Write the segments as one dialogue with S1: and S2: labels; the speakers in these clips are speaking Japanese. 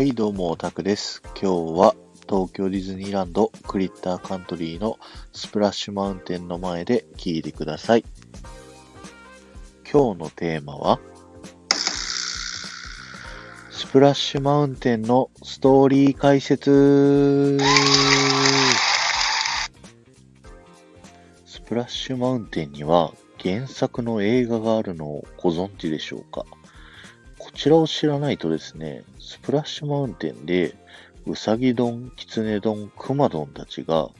S1: はい、どうも、オタクです。今日は東京ディズニーランドクリッターカントリーのスプラッシュマウンテンの前で聞いてください。今日のテーマは、スプラッシュマウンテンのストーリー解説スプラッシュマウンテンには原作の映画があるのをご存知でしょうか？こちらを知らないとですね、スプラッシュマウンテンで、ウサギ丼、キツネ丼、クマ丼たちが、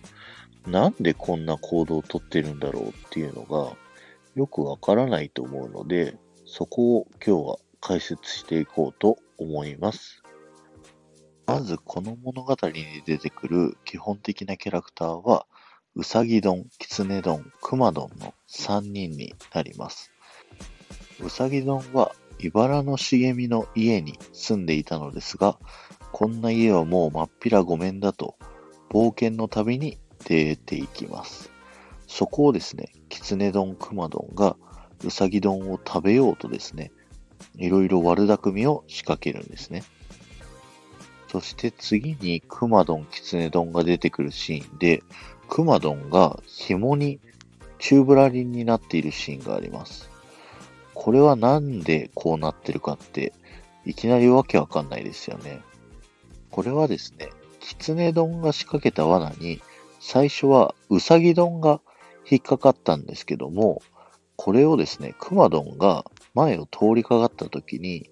S1: なんでこんな行動をとってるんだろうっていうのが、よくわからないと思うので、そこを今日は解説していこうと思います。まず、この物語に出てくる基本的なキャラクターは、ウサギ丼、キツネ丼、クマ丼の3人になります。ウサギ丼は茨の茂みの家に住んでいたのですが、こんな家はもう真っ平ごめんだと、冒険の旅に出ていきます。そこをですね、キツネ丼、クマ丼がウサギ丼を食べようとですね、いろいろ悪巧みを仕掛けるんですね。そして次にクマ丼、キツネ丼が出てくるシーンで、クマ丼が紐にチューブラリンになっているシーンがあります。これはなんでこうなってるかって、いきなりわけわかんないですよね。これはですね、キツネ丼が仕掛けた罠に、最初はウサギ丼が引っかかったんですけども、これをですね、クマ丼が前を通りかかった時に、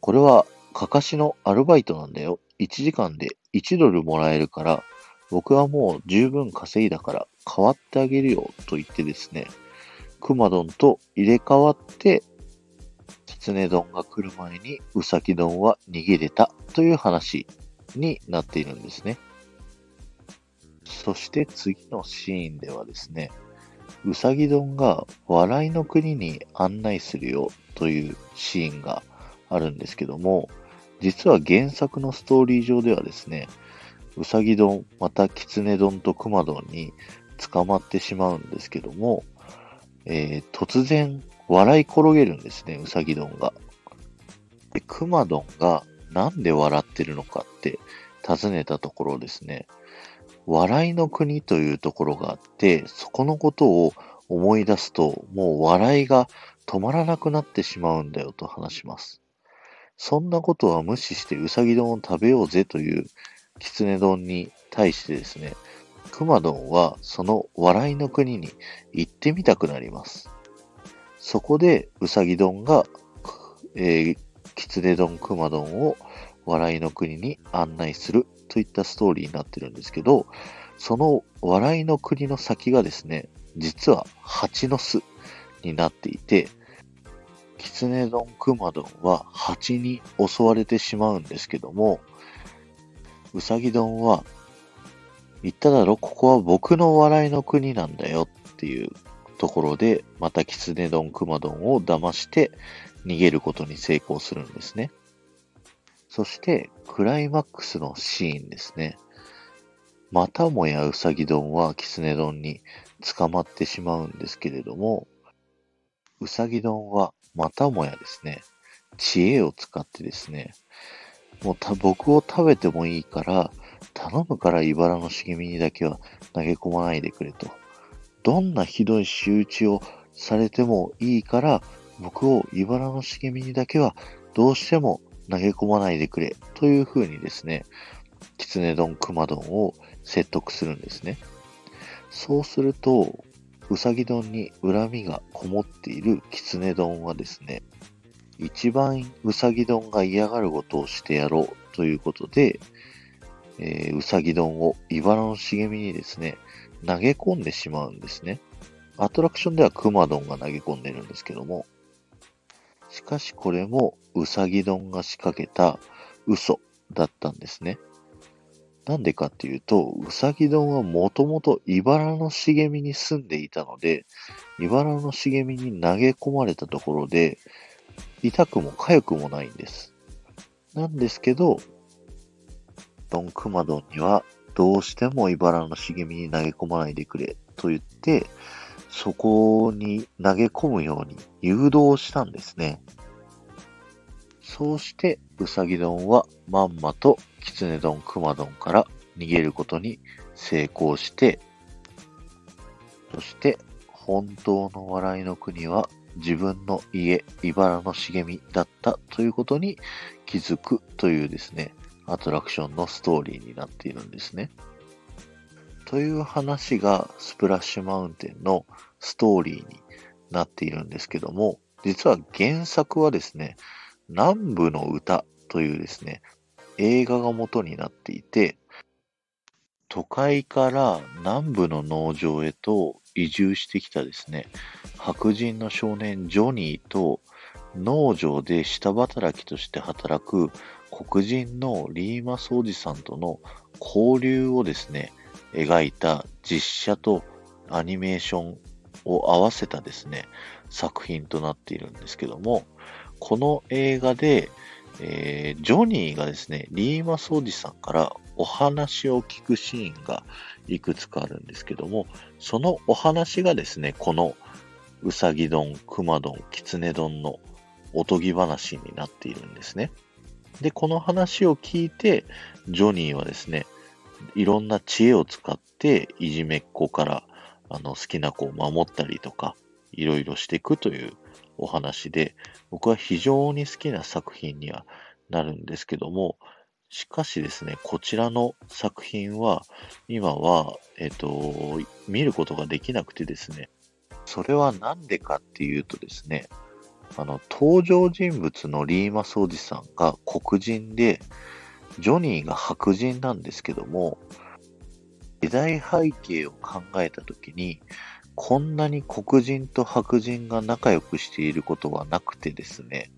S1: これはかかしのアルバイトなんだよ。1時間で1ドルもらえるから、僕はもう十分稼いだから代わってあげるよと言ってですね、クマ丼と入れ替わって、キツネ丼が来る前にウサギ丼は逃げれたという話になっているんですね。そして次のシーンではですね、ウサギ丼が笑いの国に案内するよというシーンがあるんですけども、実は原作のストーリー上ではですね、ウサギ丼、またキツネ丼とクマ丼に捕まってしまうんですけども、えー突然笑い転げるんですね、うさぎ丼が。で、くま丼がなんで笑ってるのかって尋ねたところですね、笑いの国というところがあって、そこのことを思い出すと、もう笑いが止まらなくなってしまうんだよと話します。そんなことは無視してうさぎ丼を食べようぜというきつね丼に対してですね、くま丼はその笑いの国に行ってみたくなります。そこで、うさぎ丼が、えー、きつね丼、くま丼を笑いの国に案内するといったストーリーになってるんですけど、その笑いの国の先がですね、実は蜂の巣になっていて、きつね丼、くま丼は蜂に襲われてしまうんですけども、うさぎ丼は、言っただろ、ここは僕の笑いの国なんだよっていうところで、またキツネ丼、クマ丼を騙して逃げることに成功するんですね。そして、クライマックスのシーンですね。またもやウサギ丼はキツネ丼に捕まってしまうんですけれども、ウサギ丼はまたもやですね、知恵を使ってですね、もうた僕を食べてもいいから、頼むから茨の茂みにだけは投げ込まないでくれと。どんなひどい仕打ちをされてもいいから、僕を茨の茂みにだけはどうしても投げ込まないでくれ。という風にですね、キツネ丼、クマ丼を説得するんですね。そうすると、ウサギ丼に恨みがこもっているキツネ丼はですね、一番ウサギ丼が嫌がることをしてやろうということで、えー、うさぎ丼を茨の茂みにですね、投げ込んでしまうんですね。アトラクションではクマ丼が投げ込んでるんですけども、しかしこれもうさぎ丼が仕掛けた嘘だったんですね。なんでかっていうと、うさぎ丼はもともと茨の茂みに住んでいたので、茨の茂みに投げ込まれたところで、痛くも痒くもないんです。なんですけど、ドンクマドンにはどうしても茨の茂みに投げ込まないでくれと言って、そこに投げ込むように誘導したんですね。そうしてうさぎ丼はまんまときつね丼くま丼から逃げることに成功して、そして本当の笑いの国は自分の家、茨の茂みだったということに気づくというですね、アトラクションのストーリーになっているんですね。という話がスプラッシュマウンテンのストーリーになっているんですけども、実は原作はですね、南部の歌というですね、映画が元になっていて、都会から南部の農場へと移住してきたですね、白人の少年ジョニーと農場で下働きとして働く黒人のリーマスおじさんとの交流をですね、描いた実写とアニメーションを合わせたですね、作品となっているんですけども、この映画で、えー、ジョニーがですね、リーマスおじさんからお話を聞くシーンがいくつかあるんですけども、そのお話がですね、このうさぎ丼、くま丼、きつね丼のおとぎ話になっているんですね。で、この話を聞いて、ジョニーはですね、いろんな知恵を使って、いじめっ子からあの好きな子を守ったりとか、いろいろしていくというお話で、僕は非常に好きな作品にはなるんですけども、しかしですね、こちらの作品は、今は、えっ、と、見ることができなくてですね、それはなんでかっていうとですね、あの、登場人物のリーマスおじさんが黒人で、ジョニーが白人なんですけども、時代背景を考えたときに、こんなに黒人と白人が仲良くしていることはなくてですね、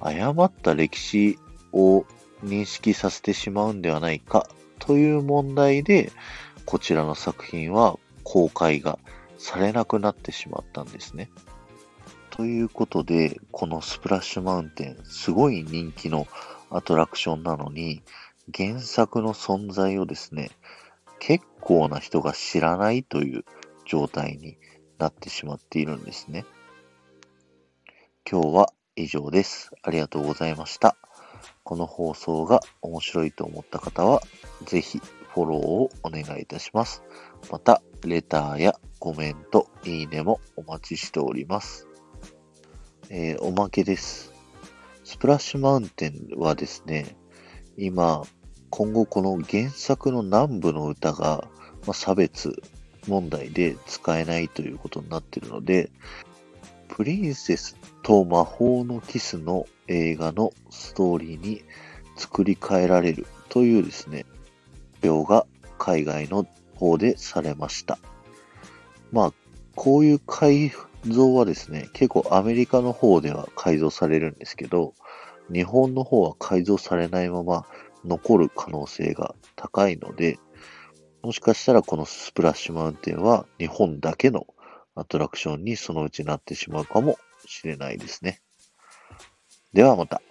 S1: 誤った歴史を認識させてしまうんではないかという問題で、こちらの作品は公開がされなくなってしまったんですね。ということで、このスプラッシュマウンテン、すごい人気のアトラクションなのに、原作の存在をですね、結構な人が知らないという状態になってしまっているんですね。今日は以上です。ありがとうございました。この放送が面白いと思った方は、ぜひフォローをお願いいたします。また、レターやコメント、いいねもお待ちしております。えー、おまけです。スプラッシュマウンテンはですね、今、今後この原作の南部の歌が、まあ、差別問題で使えないということになっているので、プリンセスと魔法のキスの映画のストーリーに作り変えられるというですね、表が海外の方でされました。まあ、こういう改像はですね、結構アメリカの方では改造されるんですけど、日本の方は改造されないまま残る可能性が高いので、もしかしたらこのスプラッシュマウンテンは日本だけのアトラクションにそのうちなってしまうかもしれないですね。ではまた。